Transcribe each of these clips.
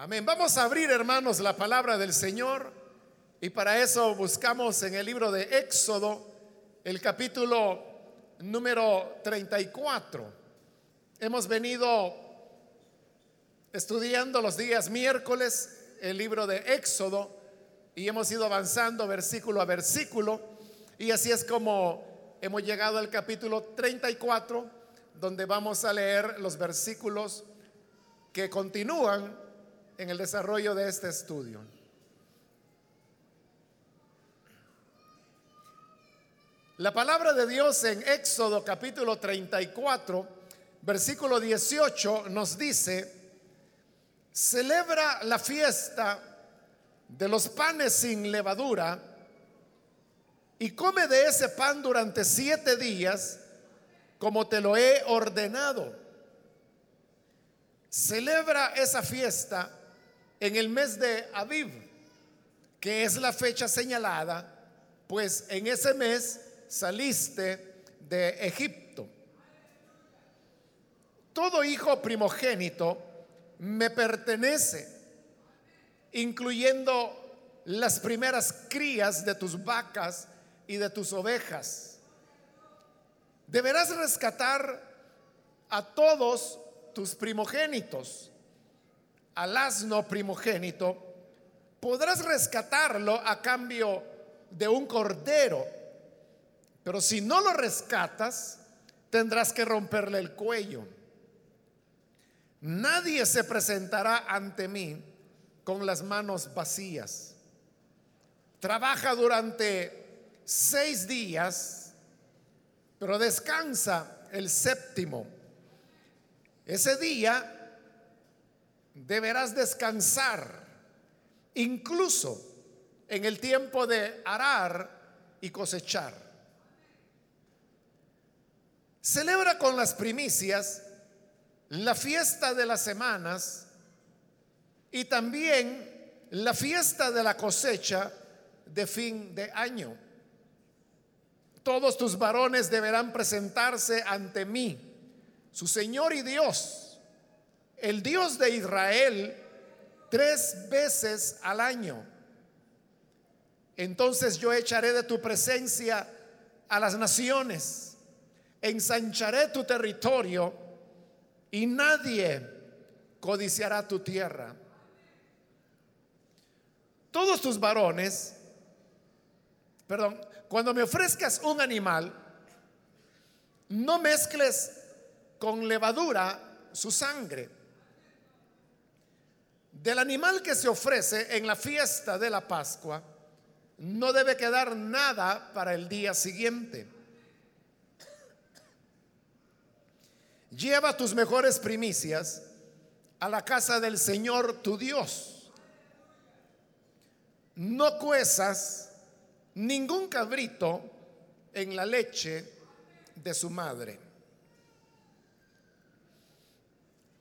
Amén. Vamos a abrir, hermanos, la palabra del Señor y para eso buscamos en el libro de Éxodo el capítulo número 34. Hemos venido estudiando los días miércoles el libro de Éxodo y hemos ido avanzando versículo a versículo y así es como hemos llegado al capítulo 34 donde vamos a leer los versículos que continúan en el desarrollo de este estudio. La palabra de Dios en Éxodo capítulo 34, versículo 18 nos dice, celebra la fiesta de los panes sin levadura y come de ese pan durante siete días como te lo he ordenado. Celebra esa fiesta en el mes de Aviv, que es la fecha señalada, pues en ese mes saliste de Egipto. Todo hijo primogénito me pertenece, incluyendo las primeras crías de tus vacas y de tus ovejas. Deberás rescatar a todos tus primogénitos al asno primogénito, podrás rescatarlo a cambio de un cordero. Pero si no lo rescatas, tendrás que romperle el cuello. Nadie se presentará ante mí con las manos vacías. Trabaja durante seis días, pero descansa el séptimo. Ese día deberás descansar, incluso en el tiempo de arar y cosechar. Celebra con las primicias la fiesta de las semanas y también la fiesta de la cosecha de fin de año. Todos tus varones deberán presentarse ante mí, su Señor y Dios el Dios de Israel tres veces al año. Entonces yo echaré de tu presencia a las naciones, ensancharé tu territorio y nadie codiciará tu tierra. Todos tus varones, perdón, cuando me ofrezcas un animal, no mezcles con levadura su sangre del animal que se ofrece en la fiesta de la Pascua, no debe quedar nada para el día siguiente. Lleva tus mejores primicias a la casa del Señor tu Dios. No cuezas ningún cabrito en la leche de su madre.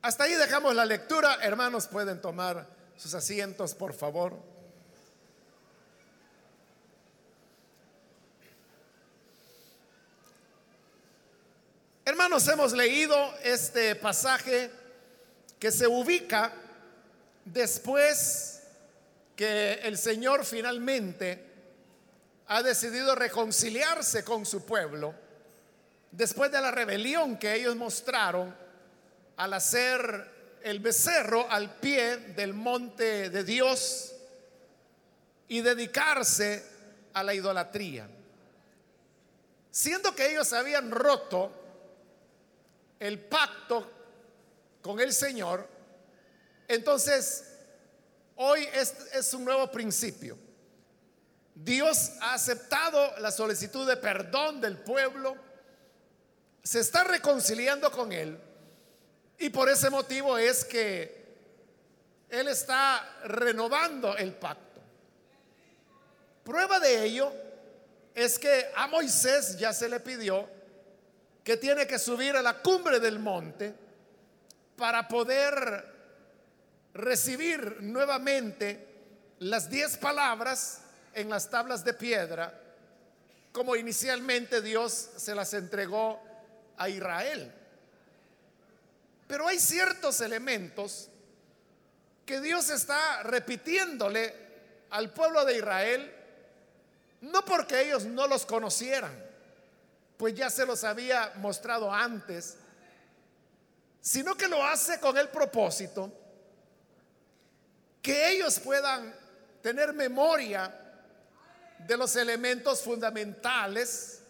Hasta ahí dejamos la lectura. Hermanos, pueden tomar sus asientos, por favor. Hermanos, hemos leído este pasaje que se ubica después que el Señor finalmente ha decidido reconciliarse con su pueblo, después de la rebelión que ellos mostraron al hacer el becerro al pie del monte de Dios y dedicarse a la idolatría. Siendo que ellos habían roto el pacto con el Señor, entonces hoy es, un nuevo principio. Dios ha aceptado la solicitud de perdón del pueblo, se está reconciliando con él y por ese motivo es que Él está renovando el pacto. Prueba de ello es que a Moisés ya se le pidió que tiene que subir a la cumbre del monte para poder recibir nuevamente las diez palabras en las tablas de piedra, como inicialmente Dios se las entregó a Israel. Pero hay ciertos elementos que Dios está repitiéndole al pueblo de Israel, no porque ellos no los conocieran, pues ya se los había mostrado antes, sino que lo hace con el propósito que ellos puedan tener memoria de los elementos fundamentales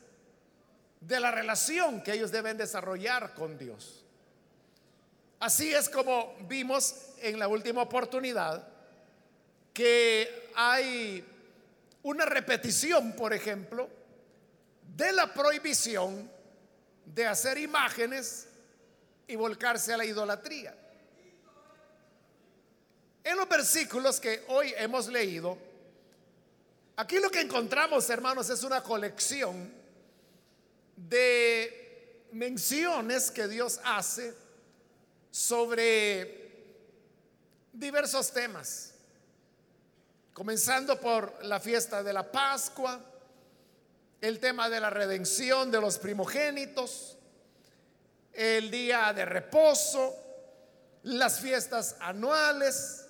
de la relación que ellos deben desarrollar con Dios. Así es como vimos en la última oportunidad que hay una repetición, por ejemplo, de la prohibición de hacer imágenes y volcarse a la idolatría. En los versículos que hoy hemos leído, aquí lo que encontramos, hermanos, es una colección de menciones que Dios hace sobre diversos temas, comenzando por la fiesta de la Pascua, el tema de la redención de los primogénitos, el día de reposo, las fiestas anuales,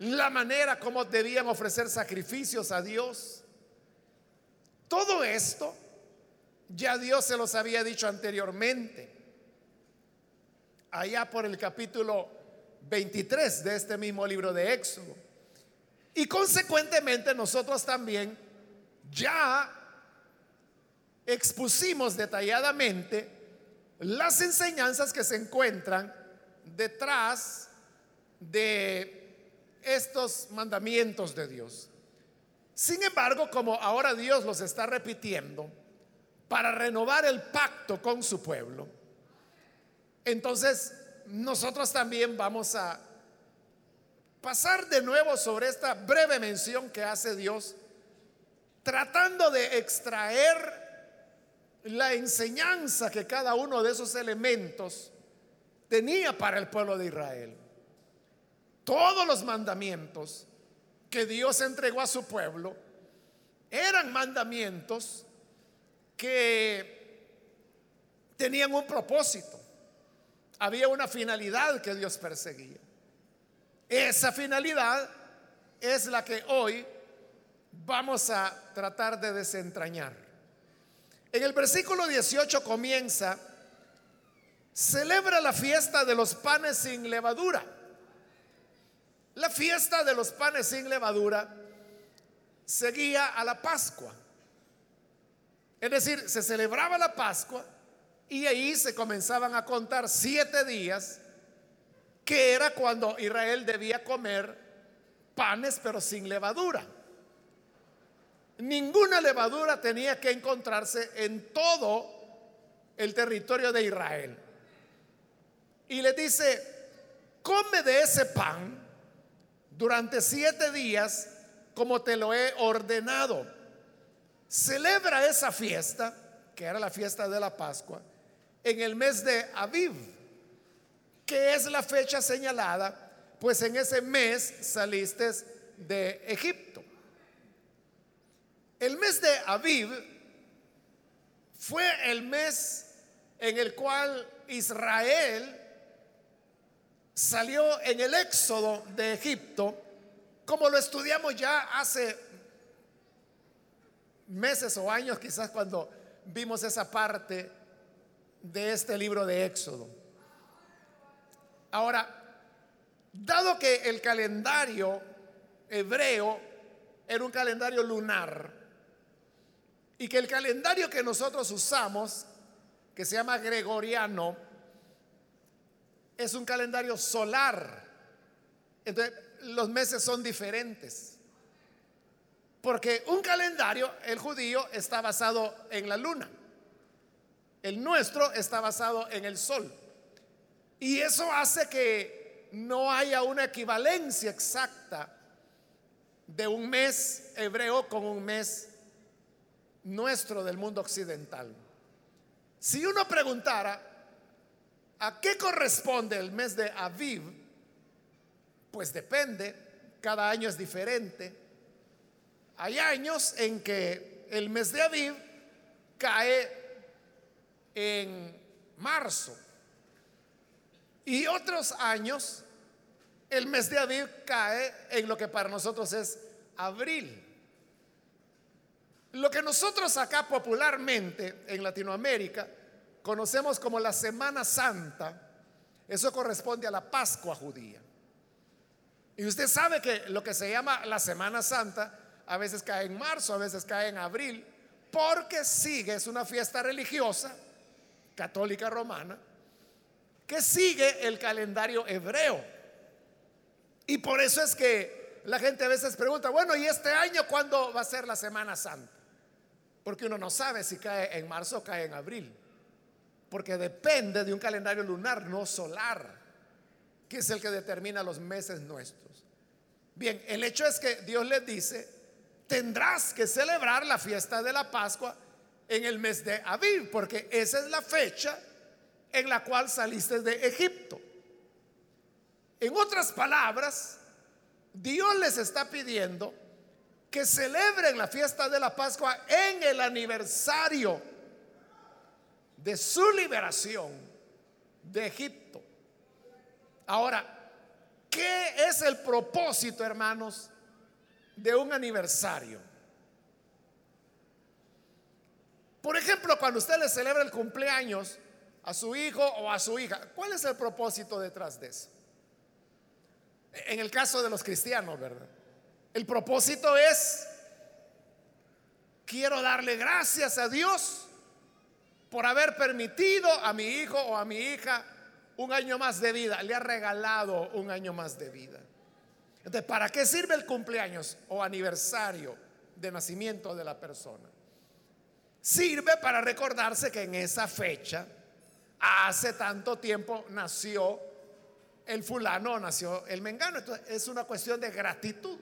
la manera como debían ofrecer sacrificios a Dios. Todo esto ya Dios se los había dicho anteriormente allá por el capítulo 23 de este mismo libro de Éxodo. Y consecuentemente nosotros también ya expusimos detalladamente las enseñanzas que se encuentran detrás de estos mandamientos de Dios. Sin embargo, como ahora Dios los está repitiendo para renovar el pacto con su pueblo, entonces, nosotros también vamos a pasar de nuevo sobre esta breve mención que hace Dios, tratando de extraer la enseñanza que cada uno de esos elementos tenía para el pueblo de Israel. Todos los mandamientos que Dios entregó a su pueblo eran mandamientos que tenían un propósito había una finalidad que Dios perseguía. Esa finalidad es la que hoy vamos a tratar de desentrañar. En el versículo 18 comienza, celebra la fiesta de los panes sin levadura. La fiesta de los panes sin levadura seguía a la Pascua. Es decir, se celebraba la Pascua y ahí se comenzaban a contar siete días, que era cuando Israel debía comer panes pero sin levadura. Ninguna levadura tenía que encontrarse en todo el territorio de Israel. Y le dice, come de ese pan durante siete días como te lo he ordenado. Celebra esa fiesta, que era la fiesta de la Pascua, en el mes de Aviv, que es la fecha señalada, pues en ese mes saliste de Egipto. El mes de Aviv fue el mes en el cual Israel salió en el éxodo de Egipto, como lo estudiamos ya hace meses o años, quizás cuando vimos esa parte de este libro de Éxodo. Ahora, dado que el calendario hebreo era un calendario lunar y que el calendario que nosotros usamos, que se llama gregoriano, es un calendario solar. Entonces, los meses son diferentes. Porque un calendario, el judío, está basado en la luna. El nuestro está basado en el sol. Y eso hace que no haya una equivalencia exacta de un mes hebreo con un mes nuestro del mundo occidental. Si uno preguntara, ¿a qué corresponde el mes de Aviv? Pues depende, cada año es diferente. Hay años en que el mes de Aviv cae en marzo. Y otros años el mes de abril cae en lo que para nosotros es abril. Lo que nosotros acá popularmente en Latinoamérica conocemos como la Semana Santa, eso corresponde a la Pascua judía. Y usted sabe que lo que se llama la Semana Santa a veces cae en marzo, a veces cae en abril, porque sigue, es una fiesta religiosa católica romana, que sigue el calendario hebreo. Y por eso es que la gente a veces pregunta, bueno, ¿y este año cuándo va a ser la Semana Santa? Porque uno no sabe si cae en marzo o cae en abril. Porque depende de un calendario lunar, no solar, que es el que determina los meses nuestros. Bien, el hecho es que Dios les dice, tendrás que celebrar la fiesta de la Pascua en el mes de Abril, porque esa es la fecha en la cual saliste de Egipto. En otras palabras, Dios les está pidiendo que celebren la fiesta de la Pascua en el aniversario de su liberación de Egipto. Ahora, ¿qué es el propósito, hermanos, de un aniversario? Por ejemplo, cuando usted le celebra el cumpleaños a su hijo o a su hija, ¿cuál es el propósito detrás de eso? En el caso de los cristianos, ¿verdad? El propósito es, quiero darle gracias a Dios por haber permitido a mi hijo o a mi hija un año más de vida. Le ha regalado un año más de vida. Entonces, ¿para qué sirve el cumpleaños o aniversario de nacimiento de la persona? Sirve para recordarse que en esa fecha, hace tanto tiempo, nació el fulano nació el mengano. Entonces es una cuestión de gratitud.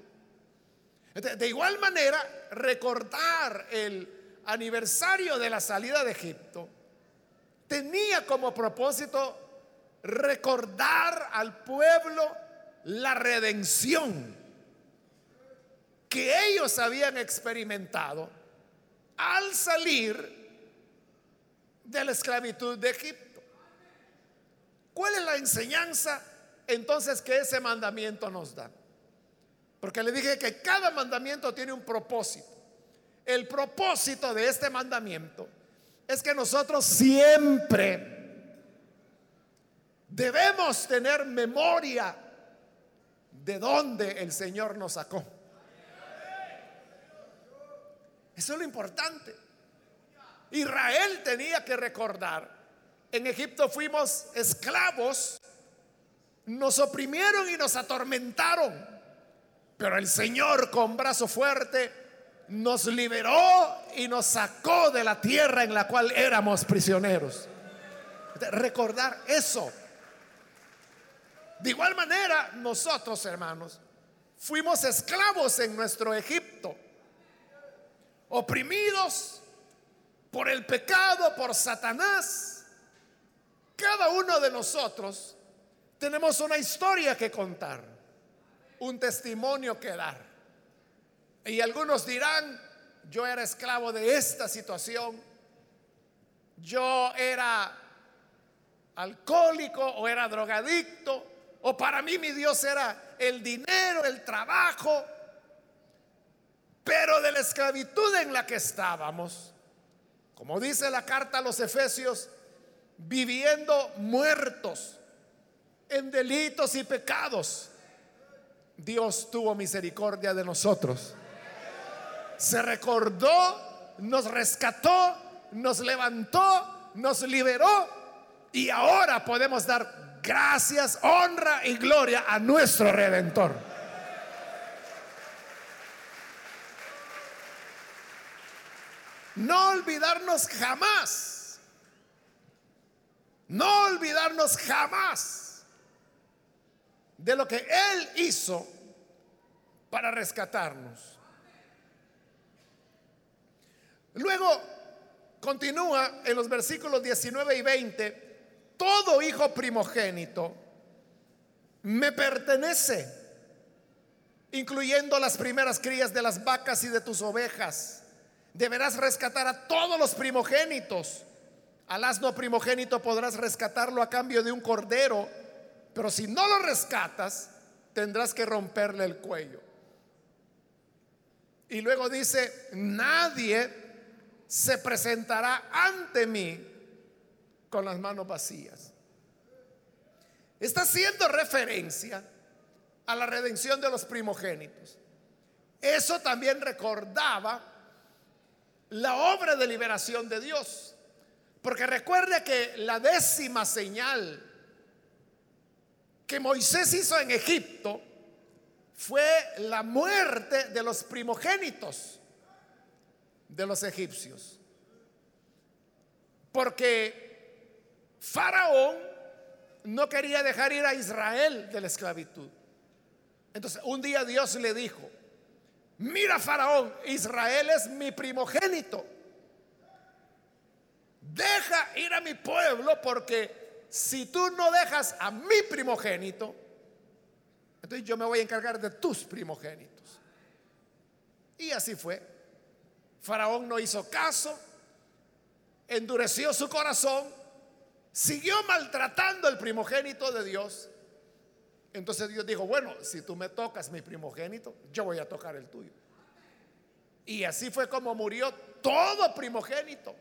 de igual manera, recordar el aniversario de la salida de Egipto tenía como propósito recordar al pueblo la redención que ellos habían experimentado al salir de la esclavitud de Egipto. ¿Cuál es la enseñanza entonces que ese mandamiento nos da. Porque le dije que cada mandamiento tiene un propósito. El propósito de este mandamiento es que nosotros siempre debemos tener memoria de dónde el Señor nos sacó. Eso es lo importante. Israel tenía que recordar, en Egipto fuimos esclavos nos oprimieron y nos atormentaron, pero el Señor con brazo fuerte nos liberó y nos sacó de la tierra en la cual éramos prisioneros. Recordar eso. De igual manera, nosotros, hermanos, fuimos esclavos en nuestro Egipto, oprimidos por el pecado, por Satanás. Cada uno de nosotros tenemos una historia que contar, un testimonio que dar. Y algunos dirán, yo era esclavo de esta situación, yo era alcohólico o era drogadicto, o para mí mi Dios era el dinero, el trabajo, pero de la esclavitud en la que estábamos, como dice la carta a los Efesios, viviendo muertos en delitos y pecados, Dios tuvo misericordia de nosotros. Se recordó, nos rescató, nos levantó, nos liberó y ahora podemos dar gracias, honra y gloria a nuestro redentor. No olvidarnos jamás. No olvidarnos jamás de lo que Él hizo para rescatarnos. Luego continúa en los versículos 19 y 20, todo hijo primogénito me pertenece, incluyendo las primeras crías de las vacas y de tus ovejas. Deberás rescatar a todos los primogénitos. Al asno primogénito podrás rescatarlo a cambio de un cordero pero si no lo rescatas, tendrás que romperle el cuello. Y luego dice, nadie se presentará ante mí con las manos vacías. Está haciendo referencia a la redención de los primogénitos. Eso también recordaba la obra de liberación de Dios. Porque recuerde que la décima señal que Moisés hizo en Egipto fue la muerte de los primogénitos de los egipcios. Porque Faraón no quería dejar ir a Israel de la esclavitud. Entonces un día Dios le dijo, mira Faraón, Israel es mi primogénito. Deja ir a mi pueblo porque si tú no dejas a mi primogénito, entonces yo me voy a encargar de tus primogénitos. Y así fue. Faraón no hizo caso, endureció su corazón, siguió maltratando el primogénito de Dios entonces Dios dijo, bueno, si tú me tocas mi primogénito, yo voy a tocar el tuyo. Y así fue como murió todo primogénito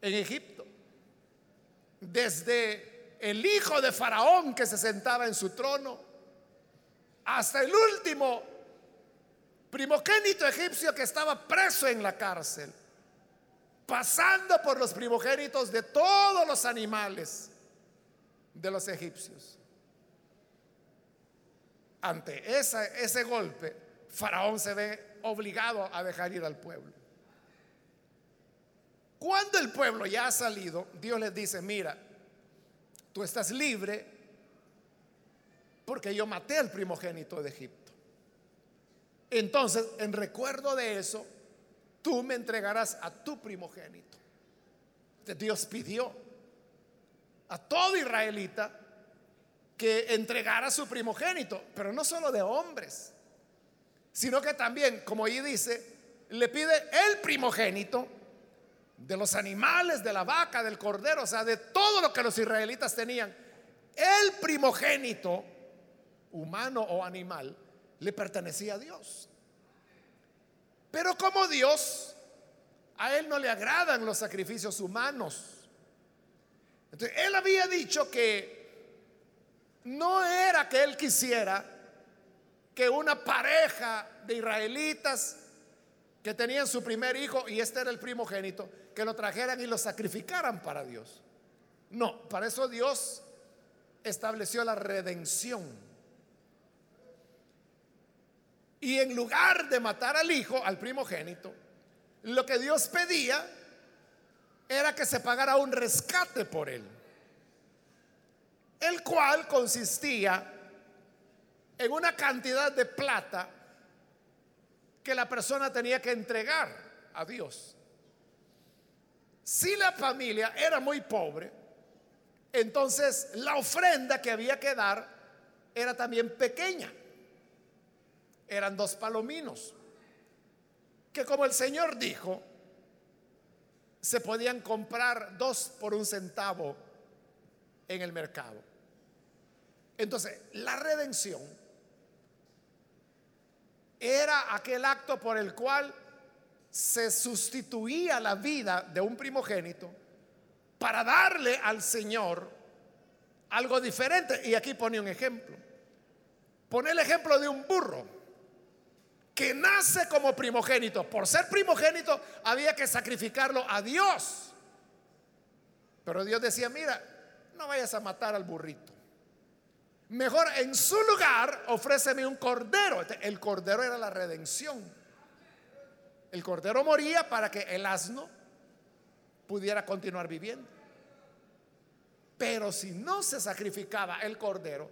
en Egipto. Desde el hijo de Faraón que se sentaba en su trono, hasta el último primogénito egipcio que estaba preso en la cárcel, pasando por los primogénitos de todos los animales de los egipcios. Ante ese golpe, Faraón se ve obligado a dejar ir al pueblo. Cuando el pueblo ya ha salido, Dios les dice, mira, tú estás libre porque yo maté al primogénito de Egipto. Entonces, en recuerdo de eso, tú me entregarás a tu primogénito. Dios pidió a todo israelita que entregara su primogénito, pero no solo de hombres, sino que también, como ahí dice, le pide el primogénito de los animales, de la vaca, del cordero, o sea, de todo lo que los israelitas tenían. El primogénito, humano o animal, le pertenecía a Dios. Pero como Dios, a él no le agradan los sacrificios humanos. Entonces, él había dicho que no era que él quisiera que una pareja de israelitas que tenían su primer hijo y este era el primogénito, que lo trajeran y lo sacrificaran para Dios. No, para eso Dios estableció la redención. Y en lugar de matar al hijo, al primogénito, lo que Dios pedía era que se pagara un rescate por él el cual consistía en una cantidad de plata que la persona tenía que entregar a Dios. Si la familia era muy pobre, entonces la ofrenda que había que dar era también pequeña. Eran dos palominos, que como el Señor dijo, se podían comprar dos por un centavo en el mercado. Entonces, la redención era aquel acto por el cual se sustituía la vida de un primogénito para darle al Señor algo diferente. Y aquí pone un ejemplo. Pone el ejemplo de un burro que nace como primogénito. Por ser primogénito había que sacrificarlo a Dios. Pero Dios decía, mira, no vayas a matar al burrito. Mejor en su lugar ofréceme un cordero. El cordero era la redención. El cordero moría para que el asno pudiera continuar viviendo. Pero si no se sacrificaba el cordero,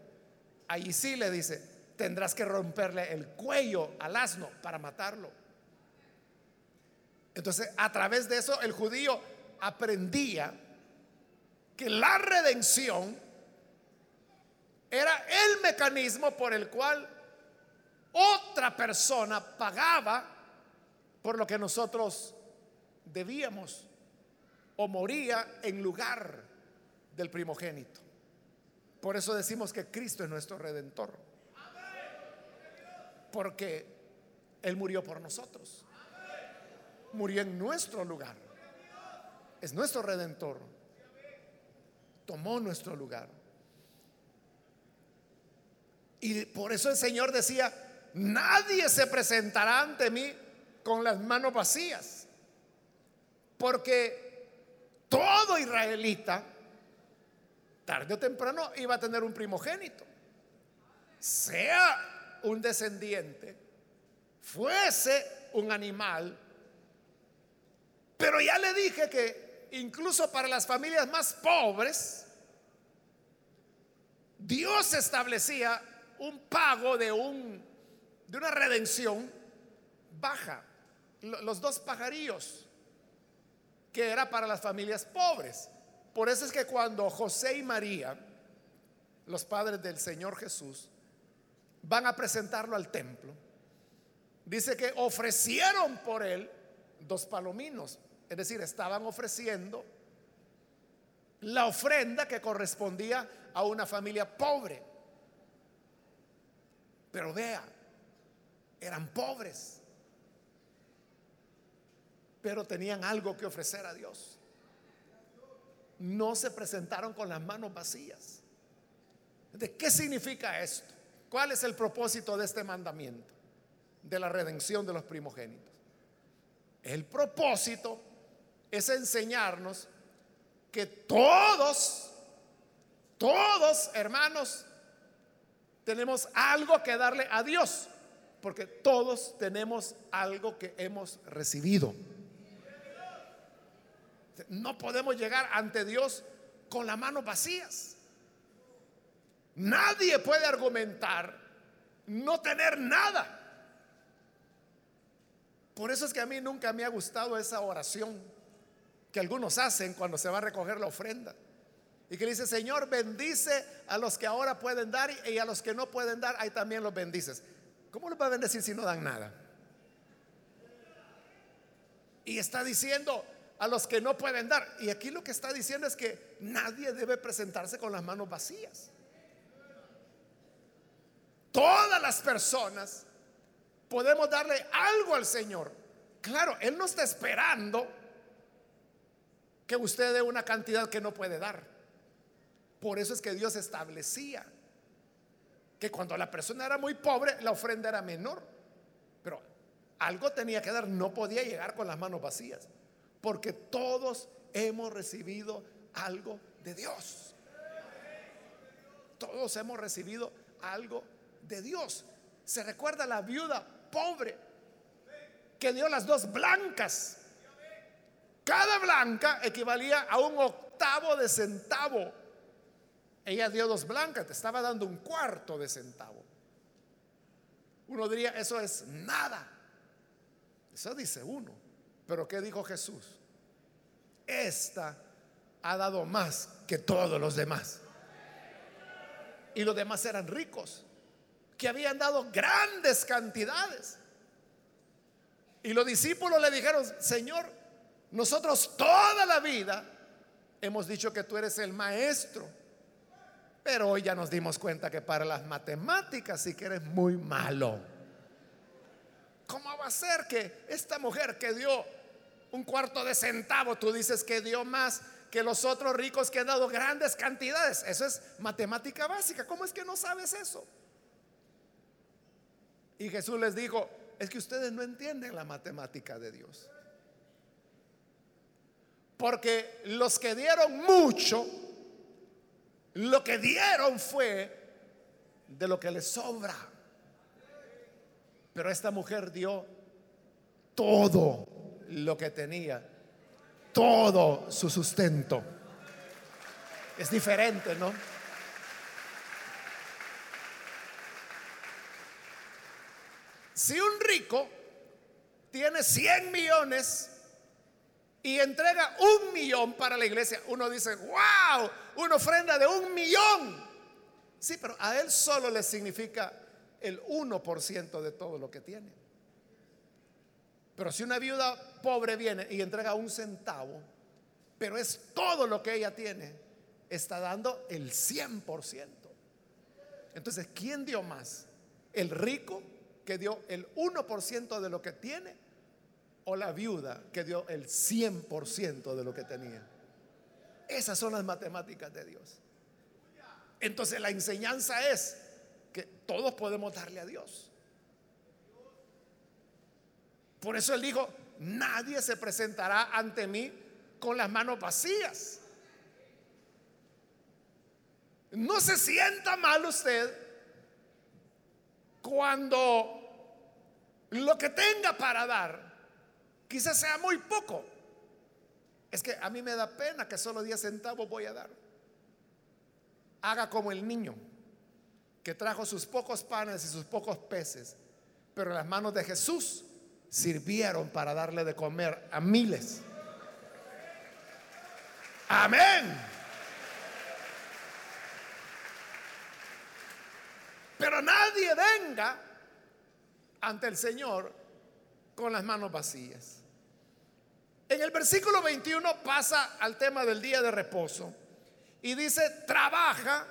ahí sí le dice, tendrás que romperle el cuello al asno para matarlo. Entonces, a través de eso, el judío aprendía que la redención era el mecanismo por el cual otra persona pagaba por lo que nosotros debíamos o moría en lugar del primogénito. Por eso decimos que Cristo es nuestro redentor. Porque Él murió por nosotros. Murió en nuestro lugar. Es nuestro redentor. Tomó nuestro lugar. Y por eso el Señor decía, nadie se presentará ante mí con las manos vacías. Porque todo israelita, tarde o temprano, iba a tener un primogénito. Sea un descendiente, fuese un animal. Pero ya le dije que incluso para las familias más pobres, Dios establecía un pago de, un, de una redención baja. Los dos pajarillos, que era para las familias pobres. Por eso es que cuando José y María, los padres del Señor Jesús, van a presentarlo al templo, dice que ofrecieron por él dos palominos. Es decir, estaban ofreciendo la ofrenda que correspondía a una familia pobre. Pero vea, eran pobres, pero tenían algo que ofrecer a Dios. No se presentaron con las manos vacías. ¿De qué significa esto? ¿Cuál es el propósito de este mandamiento? De la redención de los primogénitos. El propósito es enseñarnos que todos, todos hermanos, tenemos algo que darle a Dios, porque todos tenemos algo que hemos recibido. No podemos llegar ante Dios con las manos vacías. Nadie puede argumentar no tener nada. Por eso es que a mí nunca me ha gustado esa oración que algunos hacen cuando se va a recoger la ofrenda. Y que dice, Señor, bendice a los que ahora pueden dar y a los que no pueden dar, ahí también los bendices. ¿Cómo los va a bendecir si no dan nada? Y está diciendo a los que no pueden dar. Y aquí lo que está diciendo es que nadie debe presentarse con las manos vacías. Todas las personas podemos darle algo al Señor. Claro, Él no está esperando que usted dé una cantidad que no puede dar. Por eso es que Dios establecía que cuando la persona era muy pobre, la ofrenda era menor. Pero algo tenía que dar, no podía llegar con las manos vacías, porque todos hemos recibido algo de Dios. Todos hemos recibido algo de Dios. Se recuerda la viuda pobre que dio las dos blancas. Cada blanca equivalía a un octavo de centavo ella dio dos blancas, te estaba dando un cuarto de centavo. Uno diría, eso es nada. Eso dice uno. Pero ¿qué dijo Jesús? Esta ha dado más que todos los demás. Y los demás eran ricos, que habían dado grandes cantidades. Y los discípulos le dijeron, Señor, nosotros toda la vida hemos dicho que tú eres el maestro pero hoy ya nos dimos cuenta que para las matemáticas sí que eres muy malo. ¿Cómo va a ser que esta mujer que dio un cuarto de centavo, tú dices que dio más que los otros ricos que han dado grandes cantidades? Eso es matemática básica. ¿Cómo es que no sabes eso? Y Jesús les dijo, es que ustedes no entienden la matemática de Dios. Porque los que dieron mucho, lo que dieron fue de lo que les sobra. Pero esta mujer dio todo lo que tenía, todo su sustento. Es diferente, ¿no? Si un rico tiene 100 millones y entrega un millón para la iglesia, uno dice, wow, una ofrenda de un millón. Sí, pero a él solo le significa el 1% de todo lo que tiene. Pero si una viuda pobre viene y entrega un centavo, pero es todo lo que ella tiene, está dando el 100%. Entonces, ¿quién dio más? ¿El rico que dio el 1% de lo que tiene o la viuda que dio el 100% de lo que tenía? Esas son las matemáticas de Dios. Entonces la enseñanza es que todos podemos darle a Dios. Por eso él dijo, nadie se presentará ante mí con las manos vacías. No se sienta mal usted cuando lo que tenga para dar quizás sea muy poco. Es que a mí me da pena que solo 10 centavos voy a dar. Haga como el niño que trajo sus pocos panes y sus pocos peces, pero las manos de Jesús sirvieron para darle de comer a miles. Amén. Pero nadie venga ante el Señor con las manos vacías. En el versículo 21 pasa al tema del día de reposo y dice, trabaja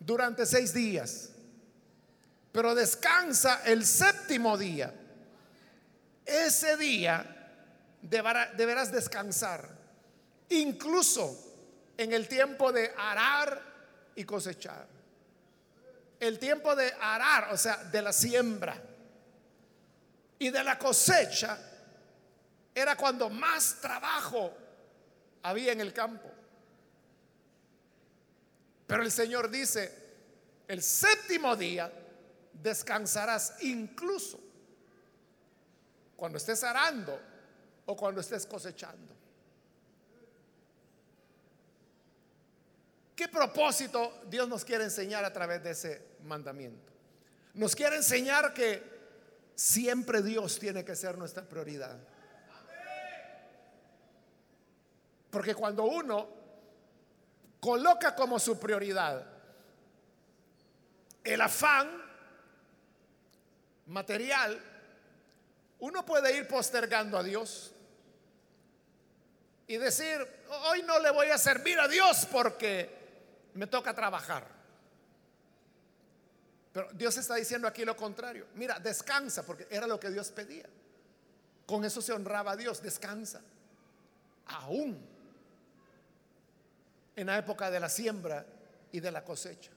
durante seis días, pero descansa el séptimo día. Ese día deberás descansar, incluso en el tiempo de arar y cosechar. El tiempo de arar, o sea, de la siembra y de la cosecha, era cuando más trabajo había en el campo. Pero el Señor dice, el séptimo día descansarás incluso cuando estés arando o cuando estés cosechando. ¿Qué propósito Dios nos quiere enseñar a través de ese mandamiento? Nos quiere enseñar que siempre Dios tiene que ser nuestra prioridad. Porque cuando uno coloca como su prioridad el afán material, uno puede ir postergando a Dios y decir, hoy no le voy a servir a Dios porque me toca trabajar. Pero Dios está diciendo aquí lo contrario. Mira, descansa, porque era lo que Dios pedía. Con eso se honraba a Dios, descansa. Aún en la época de la siembra y de la cosecha.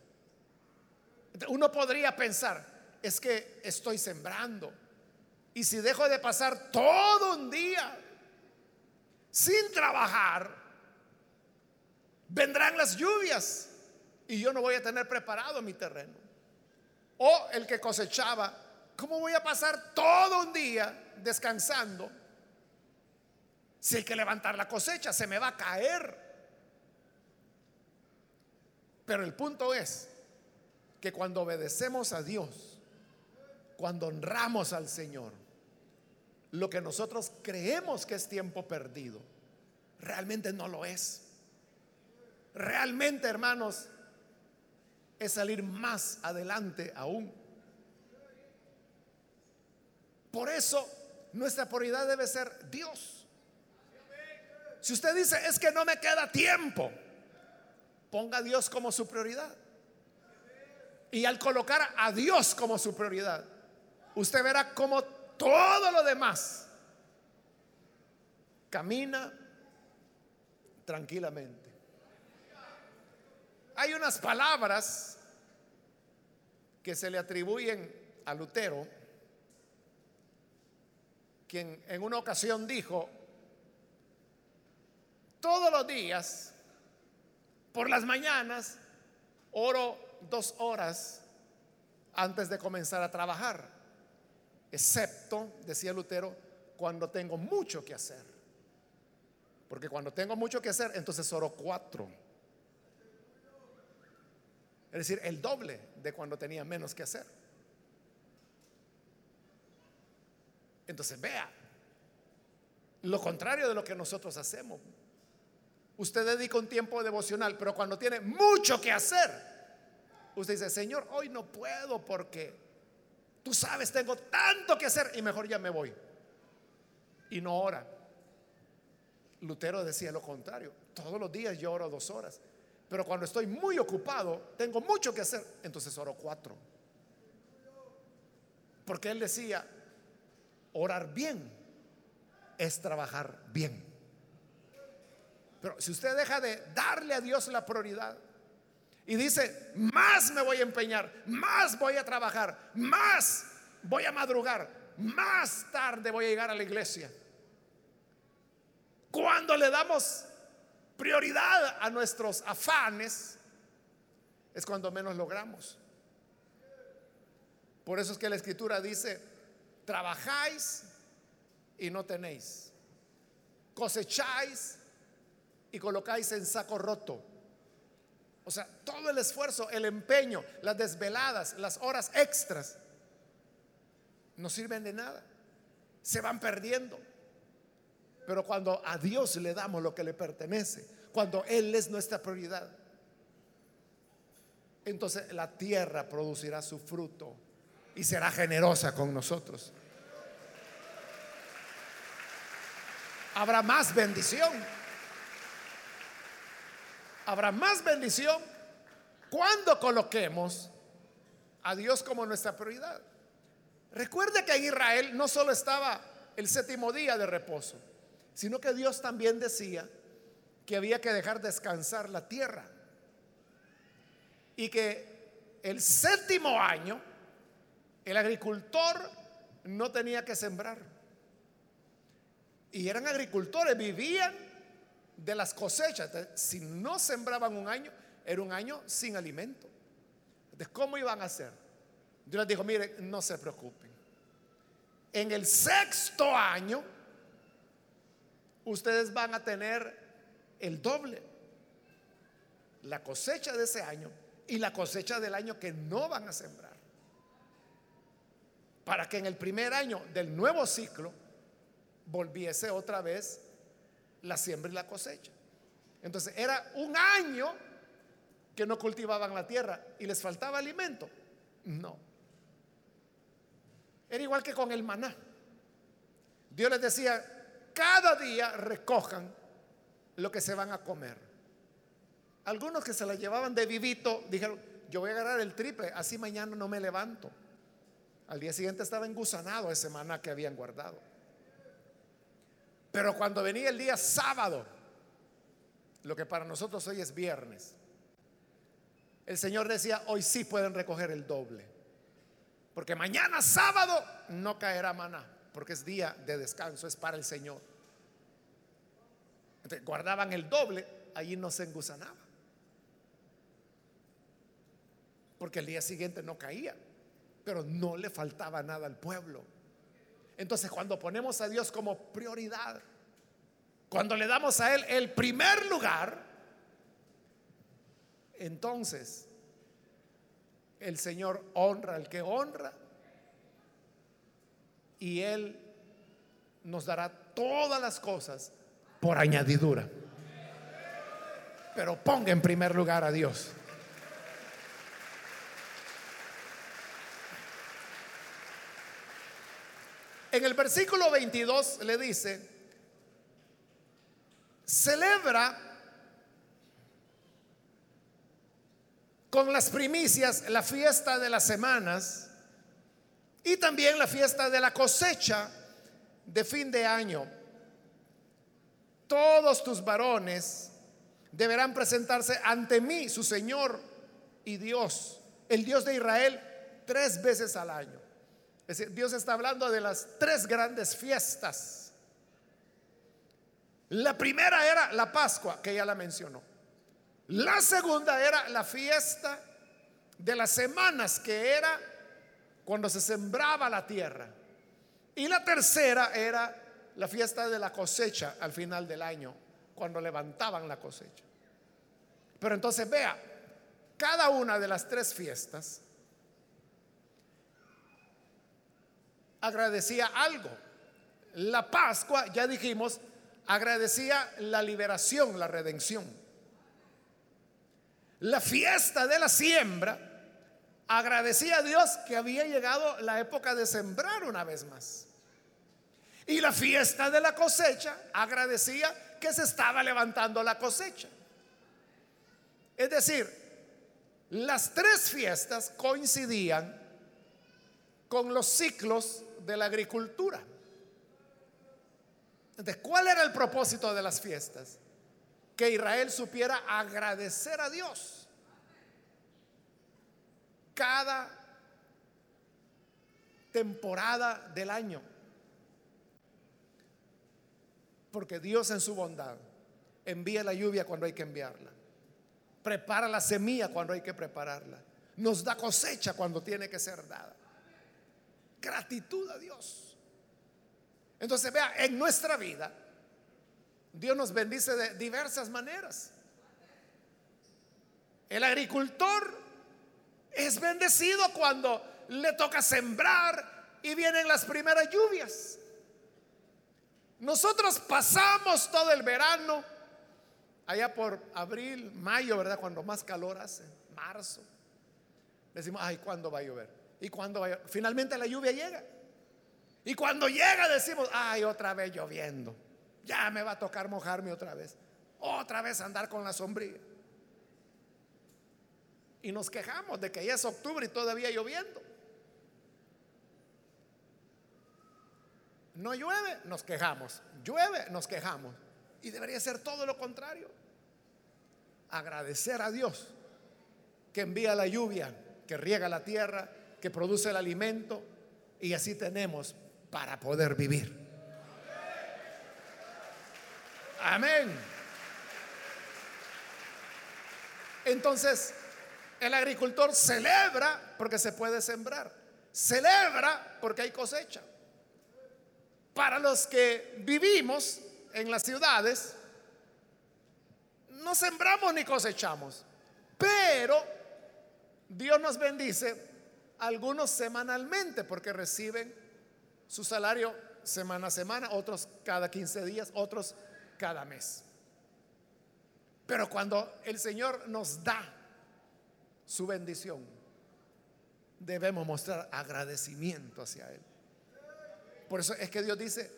Uno podría pensar, es que estoy sembrando. Y si dejo de pasar todo un día sin trabajar, vendrán las lluvias y yo no voy a tener preparado mi terreno. O el que cosechaba, ¿cómo voy a pasar todo un día descansando? Si hay que levantar la cosecha, se me va a caer. Pero el punto es que cuando obedecemos a Dios, cuando honramos al Señor, lo que nosotros creemos que es tiempo perdido, realmente no lo es. Realmente, hermanos, es salir más adelante aún. Por eso, nuestra prioridad debe ser Dios. Si usted dice, es que no me queda tiempo, ponga a Dios como su prioridad. Y al colocar a Dios como su prioridad, usted verá como todo lo demás camina tranquilamente. Hay unas palabras que se le atribuyen a Lutero, quien en una ocasión dijo, todos los días por las mañanas oro dos horas antes de comenzar a trabajar, excepto, decía Lutero, cuando tengo mucho que hacer. Porque cuando tengo mucho que hacer, entonces oro cuatro. Es decir, el doble de cuando tenía menos que hacer. Entonces, vea, lo contrario de lo que nosotros hacemos. Usted dedica un tiempo devocional, pero cuando tiene mucho que hacer, usted dice, Señor, hoy no puedo porque tú sabes, tengo tanto que hacer y mejor ya me voy. Y no ora. Lutero decía lo contrario, todos los días yo oro dos horas. Pero cuando estoy muy ocupado, tengo mucho que hacer, entonces oro cuatro. Porque él decía, orar bien es trabajar bien. Pero si usted deja de darle a Dios la prioridad y dice, más me voy a empeñar, más voy a trabajar, más voy a madrugar, más tarde voy a llegar a la iglesia. Cuando le damos prioridad a nuestros afanes, es cuando menos logramos. Por eso es que la escritura dice, trabajáis y no tenéis. Cosecháis y colocáis en saco roto. O sea, todo el esfuerzo, el empeño, las desveladas, las horas extras, no sirven de nada. Se van perdiendo. Pero cuando a Dios le damos lo que le pertenece, cuando Él es nuestra prioridad, entonces la tierra producirá su fruto y será generosa con nosotros. Habrá más bendición. Habrá más bendición cuando coloquemos a Dios como nuestra prioridad. Recuerde que en Israel no solo estaba el séptimo día de reposo, sino que Dios también decía que había que dejar descansar la tierra y que el séptimo año el agricultor no tenía que sembrar. Y eran agricultores, vivían de las cosechas. si no sembraban un año, era un año sin alimento. Entonces, ¿cómo iban a hacer? Dios les dijo, miren, no se preocupen. En el sexto año, ustedes van a tener el doble. La cosecha de ese año y la cosecha del año que no van a sembrar para que en el primer año del nuevo ciclo volviese otra vez la siembra y la cosecha. Entonces era un año que no cultivaban la tierra y les faltaba alimento. No. Era igual que con el maná. Dios les decía, cada día recojan lo que se van a comer. Algunos que se la llevaban de vivito dijeron, yo voy a agarrar el triple, así mañana no me levanto. Al día siguiente estaba engusanado ese maná que habían guardado. Pero cuando venía el día sábado, lo que para nosotros hoy es viernes, el Señor decía, hoy sí pueden recoger el doble. Porque mañana sábado no caerá maná, porque es día de descanso, es para el Señor. Guardaban el doble, allí no se engusanaba. Porque el día siguiente no caía pero no le faltaba nada al pueblo. Entonces cuando ponemos a Dios como prioridad, cuando le damos a Él el primer lugar, entonces el Señor honra al que honra y Él nos dará todas las cosas por añadidura. Pero ponga en primer lugar a Dios. En el versículo 22 le dice, celebra con las primicias la fiesta de las semanas y también la fiesta de la cosecha de fin de año. Todos tus varones deberán presentarse ante mí, su Señor y Dios, el Dios de Israel, tres veces al año. Es decir, Dios está hablando de las tres grandes fiestas. La primera era la Pascua, que ya la mencionó. La segunda era la fiesta de las semanas, que era cuando se sembraba la tierra. Y la tercera era la fiesta de la cosecha al final del año, cuando levantaban la cosecha. Pero entonces vea, cada una de las tres fiestas agradecía algo. La Pascua, ya dijimos, agradecía la liberación, la redención. La fiesta de la siembra agradecía a Dios que había llegado la época de sembrar una vez más. Y la fiesta de la cosecha agradecía que se estaba levantando la cosecha. Es decir, las tres fiestas coincidían con los ciclos de la agricultura. Entonces, ¿cuál era el propósito de las fiestas? Que Israel supiera agradecer a Dios cada temporada del año. Porque Dios en su bondad envía la lluvia cuando hay que enviarla. Prepara la semilla cuando hay que prepararla. Nos da cosecha cuando tiene que ser dada. Gratitud a Dios. Entonces vea, en nuestra vida, Dios nos bendice de diversas maneras. El agricultor es bendecido cuando le toca sembrar y vienen las primeras lluvias. Nosotros pasamos todo el verano, allá por abril, mayo, ¿verdad? Cuando más calor hace, marzo. Decimos, ay, ¿cuándo va a llover? ¿Y cuándo va a llover? Finalmente la lluvia llega. Y cuando llega decimos, ay, otra vez lloviendo. Ya me va a tocar mojarme otra vez. Otra vez andar con la sombrilla. Y nos quejamos de que ya es octubre y todavía lloviendo. No llueve, nos quejamos. Llueve, nos quejamos. Y debería ser todo lo contrario. Agradecer a Dios que envía la lluvia, que riega la tierra, que produce el alimento. Y así tenemos para poder vivir. Amén. Entonces, el agricultor celebra porque se puede sembrar. Celebra porque hay cosecha. Para los que vivimos en las ciudades, no sembramos ni cosechamos, pero Dios nos bendice algunos semanalmente porque reciben su salario semana a semana, otros cada 15 días, otros cada mes. Pero cuando el Señor nos da su bendición, debemos mostrar agradecimiento hacia Él. Por eso es que Dios dice,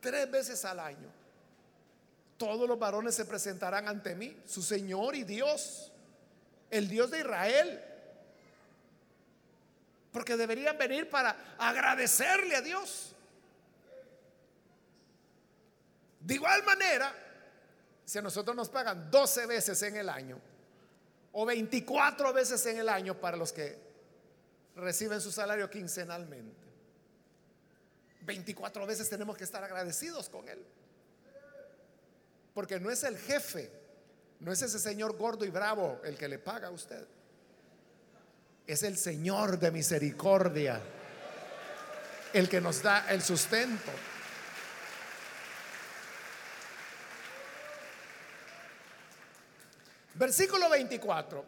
tres veces al año, todos los varones se presentarán ante mí, su Señor y Dios, el Dios de Israel. Porque deberían venir para agradecerle a Dios. De igual manera, si a nosotros nos pagan 12 veces en el año, o 24 veces en el año para los que reciben su salario quincenalmente, 24 veces tenemos que estar agradecidos con Él. Porque no es el jefe, no es ese señor gordo y bravo el que le paga a usted. Es el Señor de misericordia, el que nos da el sustento. Versículo 24.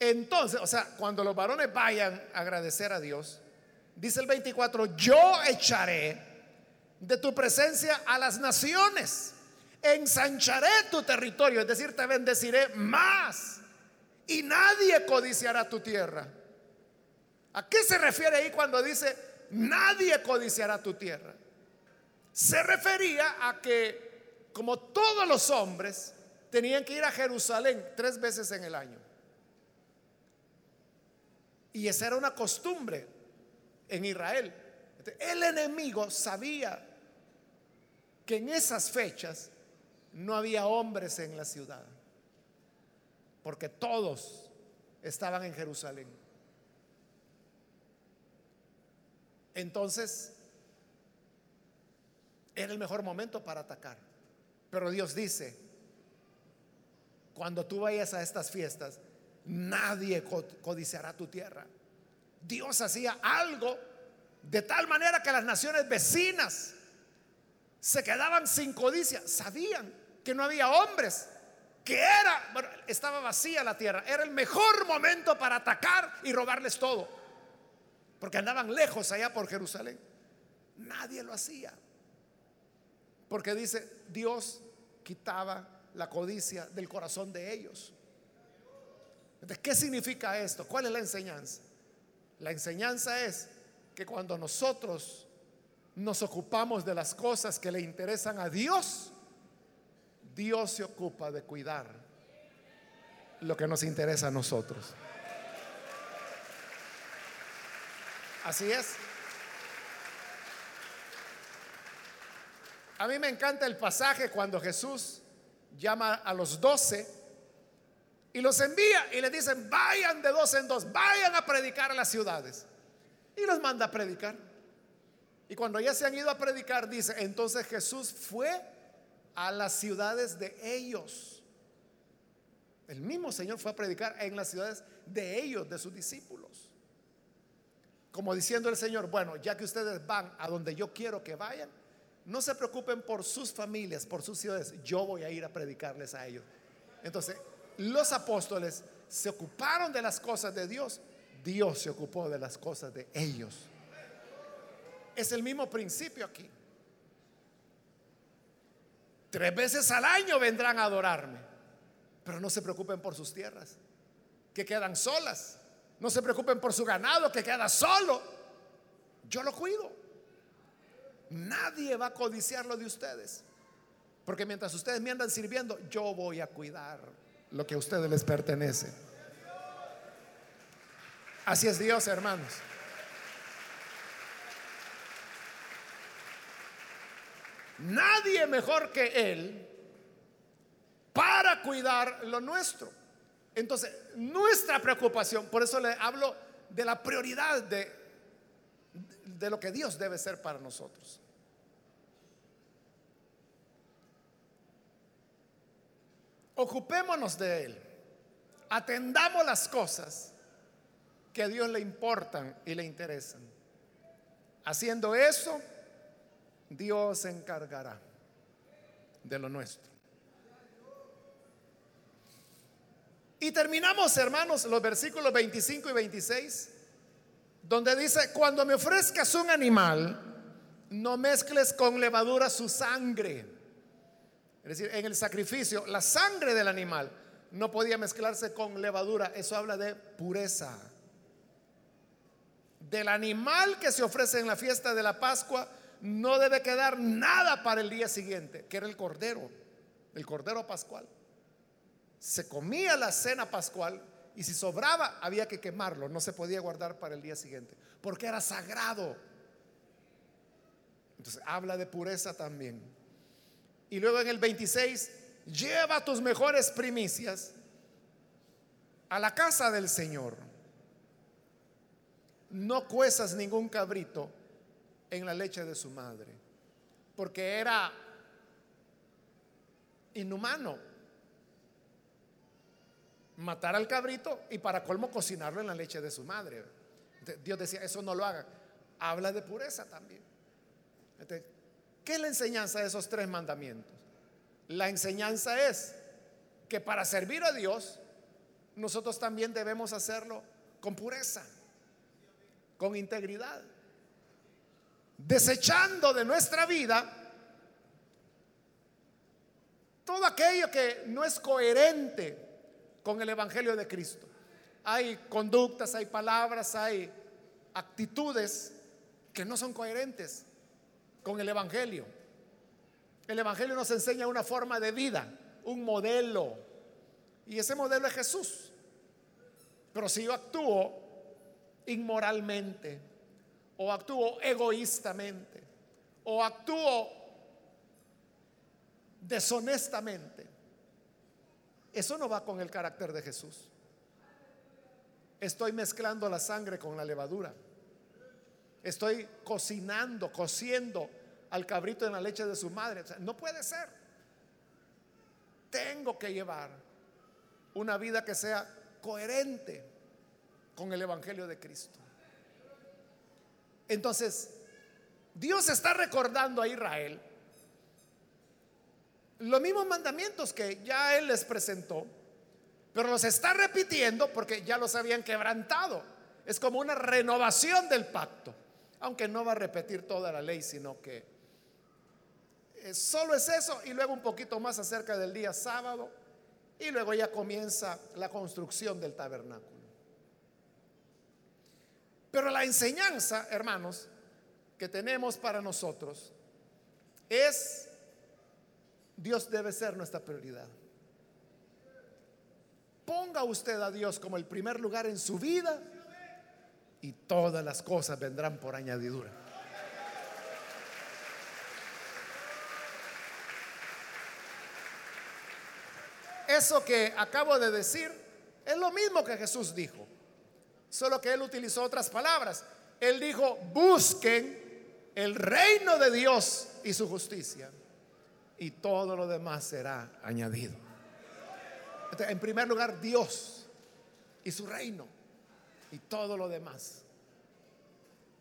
Entonces, o sea, cuando los varones vayan a agradecer a Dios, Dice el 24, yo echaré de tu presencia a las naciones, ensancharé tu territorio, es decir, te bendeciré más y nadie codiciará tu tierra. ¿A qué se refiere ahí cuando dice nadie codiciará tu tierra? Se refería a que como todos los hombres tenían que ir a Jerusalén tres veces en el año. Y esa era una costumbre en Israel. El enemigo sabía que en esas fechas no había hombres en la ciudad, porque todos estaban en Jerusalén. Entonces, era el mejor momento para atacar. Pero Dios dice, cuando tú vayas a estas fiestas, nadie codiciará tu tierra. Dios hacía algo de tal manera que las naciones vecinas se quedaban sin codicia. Sabían que no había hombres, que era, bueno, estaba vacía la tierra. Era el mejor momento para atacar y robarles todo. Porque andaban lejos allá por Jerusalén. Nadie lo hacía. Porque dice, Dios quitaba la codicia del corazón de ellos. Entonces, ¿qué significa esto? ¿Cuál es la enseñanza? La enseñanza es que cuando nosotros nos ocupamos de las cosas que le interesan a Dios, Dios se ocupa de cuidar lo que nos interesa a nosotros. Así es. A mí me encanta el pasaje cuando Jesús llama a los doce y los envía y les dicen, vayan de dos en dos, vayan a predicar a las ciudades. Y los manda a predicar. Y cuando ya se han ido a predicar, dice, entonces Jesús fue a las ciudades de ellos. El mismo Señor fue a predicar en las ciudades de ellos, de sus discípulos. Como diciendo el Señor, bueno, ya que ustedes van a donde yo quiero que vayan, no se preocupen por sus familias, por sus ciudades. Yo voy a ir a predicarles a ellos. Entonces, los apóstoles se ocuparon de las cosas de Dios. Dios se ocupó de las cosas de ellos. Es el mismo principio aquí. Tres veces al año vendrán a adorarme. Pero no se preocupen por sus tierras, que quedan solas. No se preocupen por su ganado, que queda solo. Yo lo cuido. Nadie va a codiciar lo de ustedes. Porque mientras ustedes me andan sirviendo, yo voy a cuidar lo que a ustedes les pertenece. Así es Dios, hermanos. Nadie mejor que Él para cuidar lo nuestro. Entonces, nuestra preocupación, por eso le hablo de la prioridad de, de lo que Dios debe ser para nosotros. Ocupémonos de Él. Atendamos las cosas que a Dios le importan y le interesan. Haciendo eso, Dios se encargará de lo nuestro. Y terminamos, hermanos, los versículos 25 y 26, donde dice, cuando me ofrezcas un animal, no mezcles con levadura su sangre es decir, en el sacrificio, la sangre del animal no podía mezclarse con levadura. Eso habla de pureza. Del animal que se ofrece en la fiesta de la Pascua no debe quedar nada para el día siguiente, que era el cordero, el cordero pascual. Se comía la cena pascual y si sobraba había que quemarlo, no se podía guardar para el día siguiente, porque era sagrado. Entonces habla de pureza también. Y luego en el 26, lleva tus mejores primicias a la casa del Señor. No cuezas ningún cabrito en la leche de su madre, porque era inhumano matar al cabrito y para colmo cocinarlo en la leche de su madre. Dios decía, eso no lo hagan. Habla de pureza también. ¿Qué es la enseñanza de esos tres mandamientos? La enseñanza es que para servir a Dios, nosotros también debemos hacerlo con pureza, con integridad, desechando de nuestra vida todo aquello que no es coherente con el Evangelio de Cristo. Hay conductas, hay palabras, hay actitudes que no son coherentes con el Evangelio. El Evangelio nos enseña una forma de vida, un modelo. Y ese modelo es Jesús. Pero si yo actúo inmoralmente, o actúo egoístamente, o actúo deshonestamente, eso no va con el carácter de Jesús. Estoy mezclando la sangre con la levadura. Estoy cocinando, cociendo al cabrito en la leche de su madre. no puede ser. Tengo que llevar una vida que sea coherente con el Evangelio de Cristo. Entonces, Dios está recordando a Israel los mismos mandamientos que ya Él les presentó, pero los está repitiendo porque ya los habían quebrantado. Es como una renovación del pacto aunque no va a repetir toda la ley, sino que eh, solo es eso y luego un poquito más acerca del día sábado y luego ya comienza la construcción del tabernáculo. Pero la enseñanza, hermanos, que tenemos para nosotros es Dios debe ser nuestra prioridad. Ponga usted a Dios como el primer lugar en su vida y todas las cosas vendrán por añadidura. Eso que acabo de decir es lo mismo que Jesús dijo, solo que él utilizó otras palabras. Él dijo, busquen el reino de Dios y su justicia y todo lo demás será añadido. en primer lugar, Dios y su reino y todo lo demás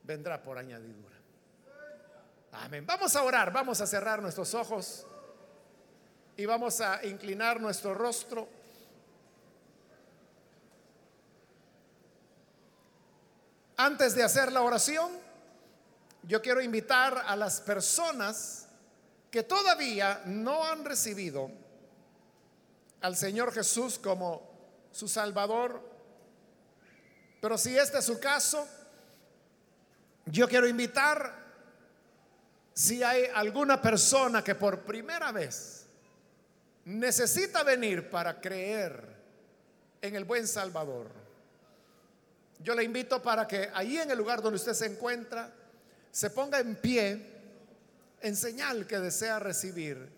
vendrá por añadidura. Amén. Vamos a orar, vamos a cerrar nuestros ojos y vamos a inclinar nuestro rostro. Antes de hacer la oración, yo quiero invitar a las personas que todavía no han recibido al Señor Jesús como su Salvador. Pero si este es su caso, yo quiero invitar, si hay alguna persona que por primera vez necesita venir para creer en el buen Salvador, yo le invito para que ahí en el lugar donde usted se encuentra, se ponga en pie en señal que desea recibir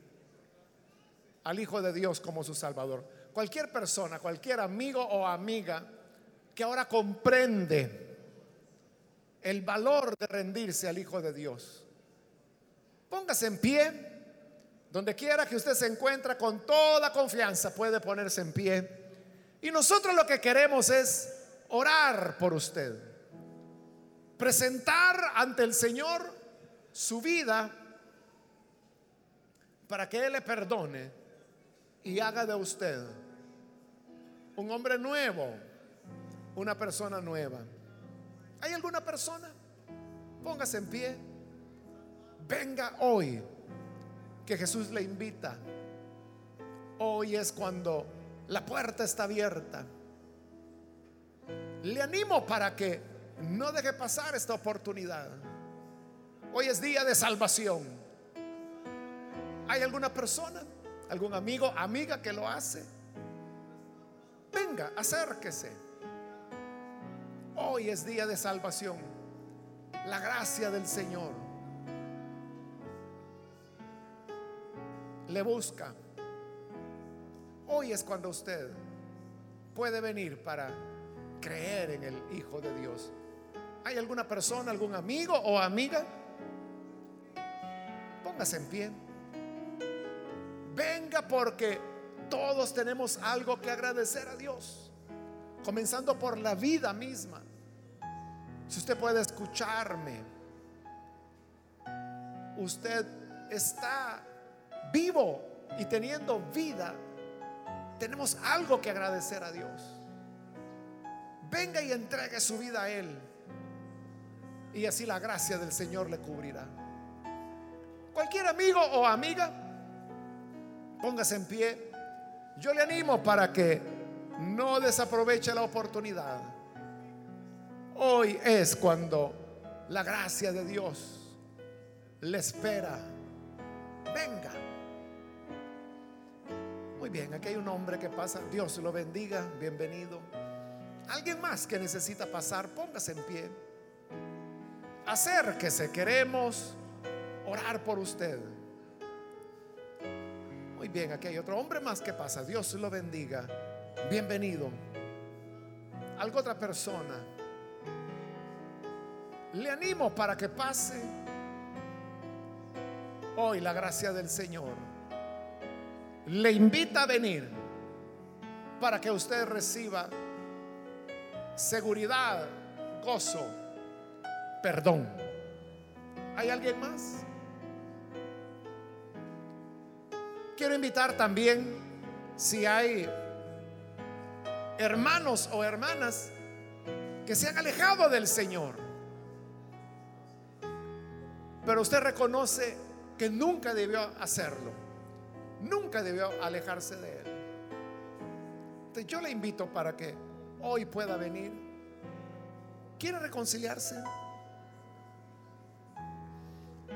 al Hijo de Dios como su Salvador. Cualquier persona, cualquier amigo o amiga que ahora comprende el valor de rendirse al Hijo de Dios, póngase en pie. Donde quiera que usted se encuentre con toda confianza puede ponerse en pie. Y nosotros lo que queremos es orar por usted. Presentar ante el Señor su vida para que Él le perdone y haga de usted un hombre nuevo, una persona nueva. ¿Hay alguna persona? Póngase en pie. Venga hoy, que Jesús le invita. Hoy es cuando la puerta está abierta. Le animo para que no deje pasar esta oportunidad. Hoy es día de salvación. ¿Hay alguna persona, algún amigo, amiga que lo hace? Venga, acérquese. Hoy es día de salvación. La gracia del Señor le busca. Hoy es cuando usted puede venir para creer en el Hijo de Dios. ¿Hay alguna persona, algún amigo o amiga? Póngase en pie. Porque todos tenemos algo que agradecer a Dios. Comenzando por la vida misma. Si usted puede escucharme, usted está vivo y teniendo vida. Tenemos algo que agradecer a Dios. Venga y entregue su vida a Él. Y así la gracia del Señor le cubrirá. Cualquier amigo o amiga Póngase en pie. Yo le animo para que no desaproveche la oportunidad. Hoy es cuando la gracia de Dios le espera. Venga. Muy bien, aquí hay un hombre que pasa. Dios lo bendiga. Bienvenido. Alguien más que necesita pasar, póngase en pie. Acérquese, queremos orar por usted. Muy bien, aquí hay otro hombre más que pasa. Dios lo bendiga. Bienvenido. Algo otra persona. Le animo para que pase hoy la gracia del Señor. Le invita a venir para que usted reciba seguridad, gozo, perdón. ¿Hay alguien más? Quiero invitar también si hay hermanos o hermanas que se han alejado del Señor, pero usted reconoce que nunca debió hacerlo, nunca debió alejarse de Él. Entonces yo le invito para que hoy pueda venir. ¿Quiere reconciliarse?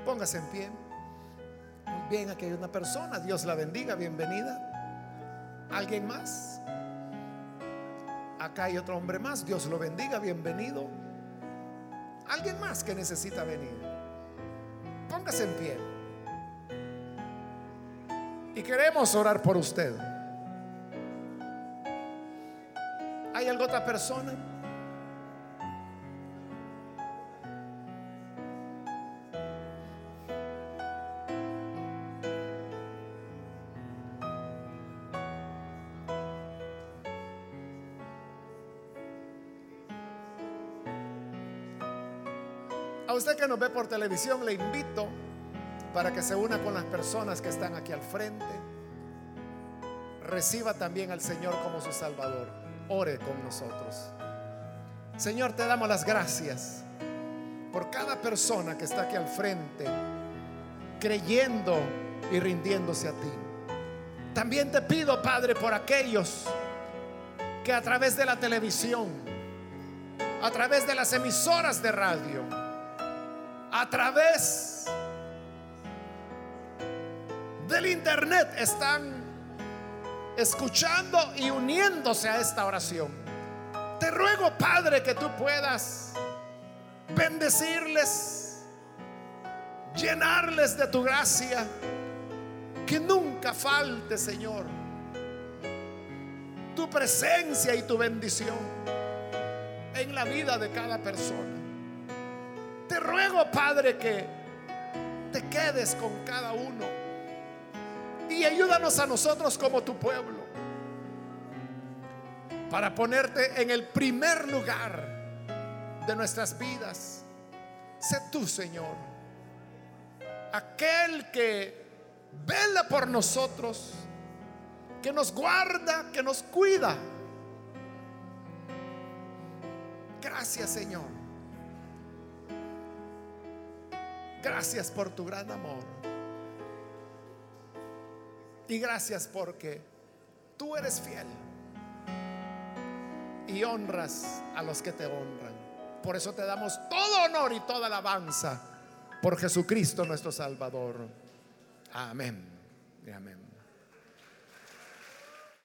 Póngase en pie. Bien, aquí hay una persona. Dios la bendiga. Bienvenida. ¿Alguien más? Acá hay otro hombre más. Dios lo bendiga. Bienvenido. Alguien más que necesita venir. Póngase en pie. Y queremos orar por usted. ¿Hay alguna otra persona? Usted que nos ve por televisión le invito para que se una con las personas que están aquí al frente. Reciba también al Señor como su Salvador. Ore con nosotros. Señor, te damos las gracias por cada persona que está aquí al frente, creyendo y rindiéndose a ti. También te pido, Padre, por aquellos que a través de la televisión, a través de las emisoras de radio, a través del internet están escuchando y uniéndose a esta oración. Te ruego, Padre, que tú puedas bendecirles, llenarles de tu gracia, que nunca falte, Señor, tu presencia y tu bendición en la vida de cada persona. Te ruego, Padre, que te quedes con cada uno y ayúdanos a nosotros como tu pueblo para ponerte en el primer lugar de nuestras vidas. Sé tú, Señor, aquel que vela por nosotros, que nos guarda, que nos cuida. Gracias, Señor. Gracias por tu gran amor. Y gracias porque tú eres fiel y honras a los que te honran. Por eso te damos todo honor y toda alabanza por Jesucristo nuestro Salvador. Amén. Amén.